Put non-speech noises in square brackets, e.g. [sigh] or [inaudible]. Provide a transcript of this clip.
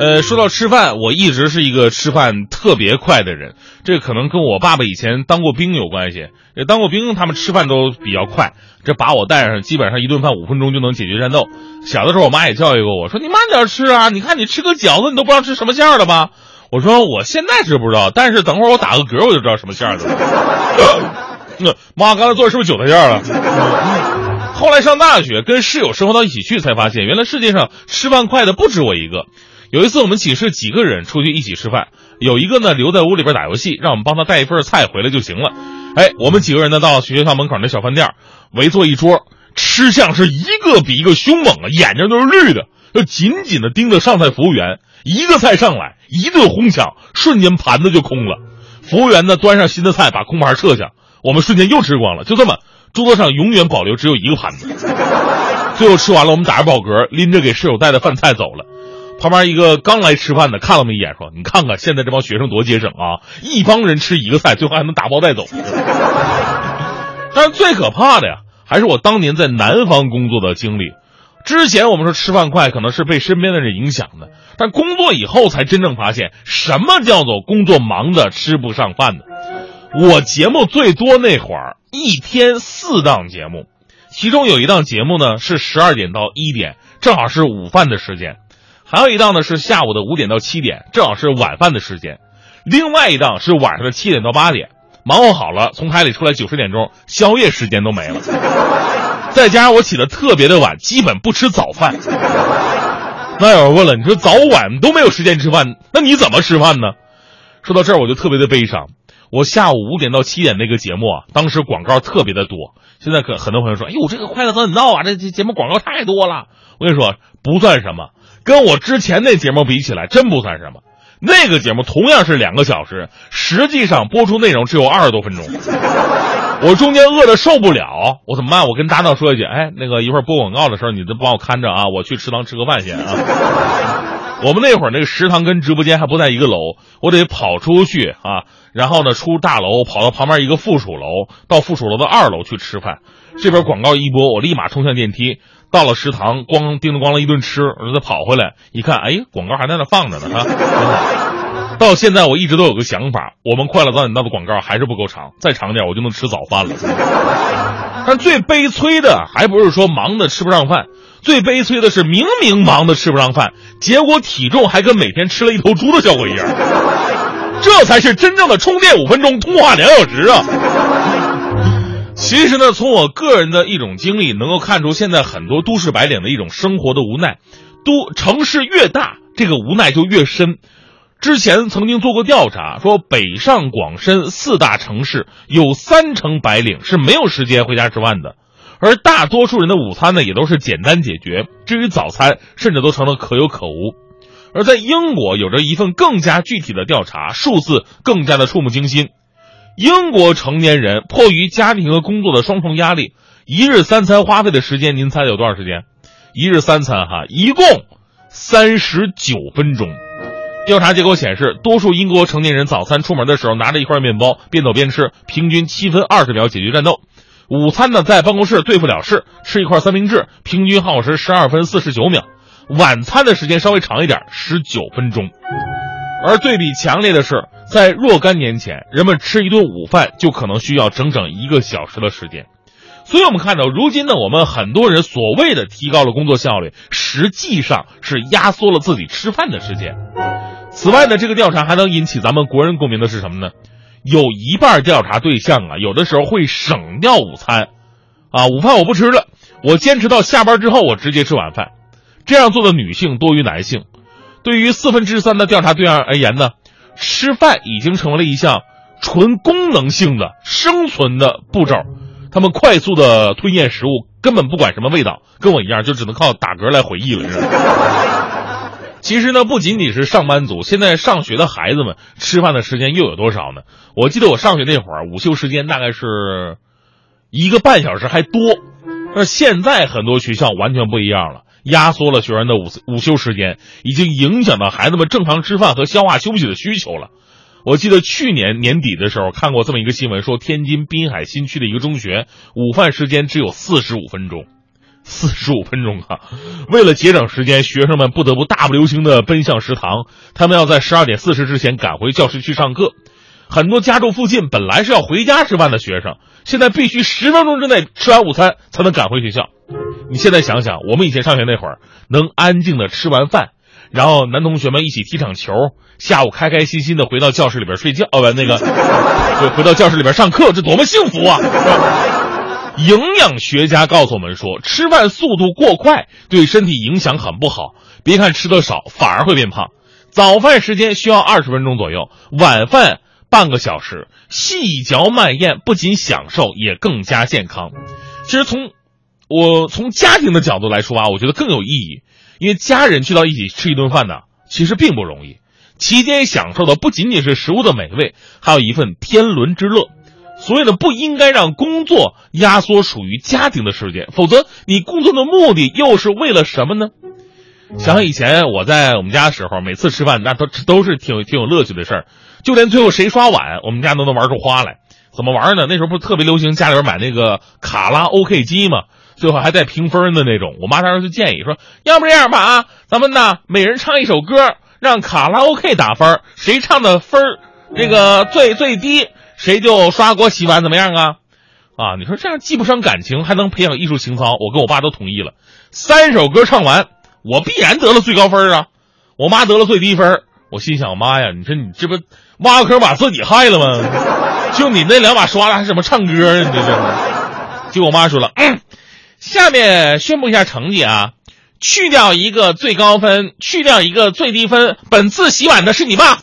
呃，说到吃饭，我一直是一个吃饭特别快的人，这可能跟我爸爸以前当过兵有关系。也当过兵，他们吃饭都比较快，这把我带上，基本上一顿饭五分钟就能解决战斗。小的时候，我妈也教育过我说：“你慢点吃啊，你看你吃个饺子，你都不知道吃什么馅儿的吗？”我说：“我现在是不知道，但是等会儿我打个嗝，我就知道什么馅儿的。[coughs] ”那妈，刚才做的是不是韭菜馅儿了？后来上大学，跟室友生活到一起去，才发现原来世界上吃饭快的不止我一个。有一次，我们寝室几个人出去一起吃饭，有一个呢留在屋里边打游戏，让我们帮他带一份菜回来就行了。哎，我们几个人呢到学校门口那小饭店，围坐一桌，吃相是一个比一个凶猛啊，眼睛都是绿的，就紧紧的盯着上菜服务员。一个菜上来，一顿哄抢，瞬间盘子就空了。服务员呢端上新的菜，把空盘撤下，我们瞬间又吃光了。就这么，桌子上永远保留只有一个盘子。[laughs] 最后吃完了，我们打着饱嗝，拎着给室友带的饭菜走了。旁边一个刚来吃饭的看了我们一眼，说：“你看看现在这帮学生多节省啊！一帮人吃一个菜，最后还能打包带走。” [laughs] 但是最可怕的呀，还是我当年在南方工作的经历。之前我们说吃饭快，可能是被身边的人影响的，但工作以后才真正发现什么叫做工作忙的吃不上饭的。我节目最多那会儿，一天四档节目，其中有一档节目呢是十二点到一点，正好是午饭的时间。还有一档呢是下午的五点到七点，正好是晚饭的时间；另外一档是晚上的七点到八点，忙活好了从台里出来九十点钟，宵夜时间都没了。再加上我起的特别的晚，基本不吃早饭。那有人问了，你说早晚都没有时间吃饭，那你怎么吃饭呢？说到这儿我就特别的悲伤。我下午五点到七点那个节目啊，当时广告特别的多。现在可很多朋友说，哎呦，这个快乐早点到啊，这这节目广告太多了。我跟你说，不算什么。跟我之前那节目比起来，真不算什么。那个节目同样是两个小时，实际上播出内容只有二十多分钟。我中间饿的受不了，我怎么办？我跟搭档说一句：“哎，那个一会儿播广告的时候，你就帮我看着啊，我去食堂吃个饭先啊。”我们那会儿那个食堂跟直播间还不在一个楼，我得跑出去啊，然后呢出大楼，跑到旁边一个附属楼，到附属楼的二楼去吃饭。这边广告一播，我立马冲向电梯。到了食堂，咣叮当咣啷一顿吃，然后再跑回来一看，哎，广告还在那放着呢哈。[laughs] 到现在我一直都有个想法，我们快乐早点到的广告还是不够长，再长点我就能吃早饭了。[laughs] 但最悲催的还不是说忙的吃不上饭，最悲催的是明明忙的吃不上饭，结果体重还跟每天吃了一头猪的效果一样。这才是真正的充电五分钟，通话两小时啊！其实呢，从我个人的一种经历，能够看出现在很多都市白领的一种生活的无奈。都城市越大，这个无奈就越深。之前曾经做过调查，说北上广深四大城市有三成白领是没有时间回家吃饭的，而大多数人的午餐呢也都是简单解决，至于早餐甚至都成了可有可无。而在英国有着一份更加具体的调查，数字更加的触目惊心。英国成年人迫于家庭和工作的双重压力，一日三餐花费的时间，您猜有多少时间？一日三餐哈，一共三十九分钟。调查结果显示，多数英国成年人早餐出门的时候拿着一块面包，边走边吃，平均七分二十秒解决战斗。午餐呢，在办公室对付了事，吃一块三明治，平均耗时十二分四十九秒。晚餐的时间稍微长一点，十九分钟。而对比强烈的是。在若干年前，人们吃一顿午饭就可能需要整整一个小时的时间，所以我们看到，如今呢，我们很多人所谓的提高了工作效率，实际上是压缩了自己吃饭的时间。此外呢，这个调查还能引起咱们国人共鸣的是什么呢？有一半调查对象啊，有的时候会省掉午餐，啊，午饭我不吃了，我坚持到下班之后，我直接吃晚饭。这样做的女性多于男性。对于四分之三的调查对象而言呢？吃饭已经成为了一项纯功能性的生存的步骤，他们快速的吞咽食物，根本不管什么味道，跟我一样，就只能靠打嗝来回忆了。其实呢，不仅仅是上班族，现在上学的孩子们吃饭的时间又有多少呢？我记得我上学那会儿，午休时间大概是一个半小时还多，那现在很多学校完全不一样了。压缩了学员的午午休时间，已经影响到孩子们正常吃饭和消化休息的需求了。我记得去年年底的时候看过这么一个新闻，说天津滨海新区的一个中学午饭时间只有四十五分钟。四十五分钟啊！为了节省时间，学生们不得不大步流星的奔向食堂。他们要在十二点四十之前赶回教室去上课。很多家住附近本来是要回家吃饭的学生，现在必须十分钟之内吃完午餐才能赶回学校。你现在想想，我们以前上学那会儿，能安静的吃完饭，然后男同学们一起踢场球，下午开开心心的回到教室里边睡觉，呃，那个回回到教室里边上课，这多么幸福啊！营养学家告诉我们说，吃饭速度过快对身体影响很不好。别看吃的少，反而会变胖。早饭时间需要二十分钟左右，晚饭半个小时，细嚼慢咽，不仅享受，也更加健康。其实从我从家庭的角度来说啊，我觉得更有意义，因为家人聚到一起吃一顿饭呢，其实并不容易。期间享受的不仅仅是食物的美味，还有一份天伦之乐。所以呢，不应该让工作压缩属于家庭的时间，否则你工作的目的又是为了什么呢？想想以前我在我们家的时候，每次吃饭那都都是挺挺有乐趣的事儿，就连最后谁刷碗，我们家都能玩出花来。怎么玩呢？那时候不是特别流行家里边买那个卡拉 OK 机吗？最后还带评分的那种。我妈当时就建议说，要不这样吧啊，咱们呢每人唱一首歌，让卡拉 OK 打分，谁唱的分这个最最低。谁就刷锅洗碗怎么样啊？啊，你说这样既不伤感情，还能培养艺术情操，我跟我爸都同意了。三首歌唱完，我必然得了最高分啊！我妈得了最低分，我心想，妈呀，你说你这不挖坑把自己害了吗？就你那两把刷子还什么唱歌啊？你这是？结果我妈说了，下面宣布一下成绩啊，去掉一个最高分，去掉一个最低分，本次洗碗的是你爸。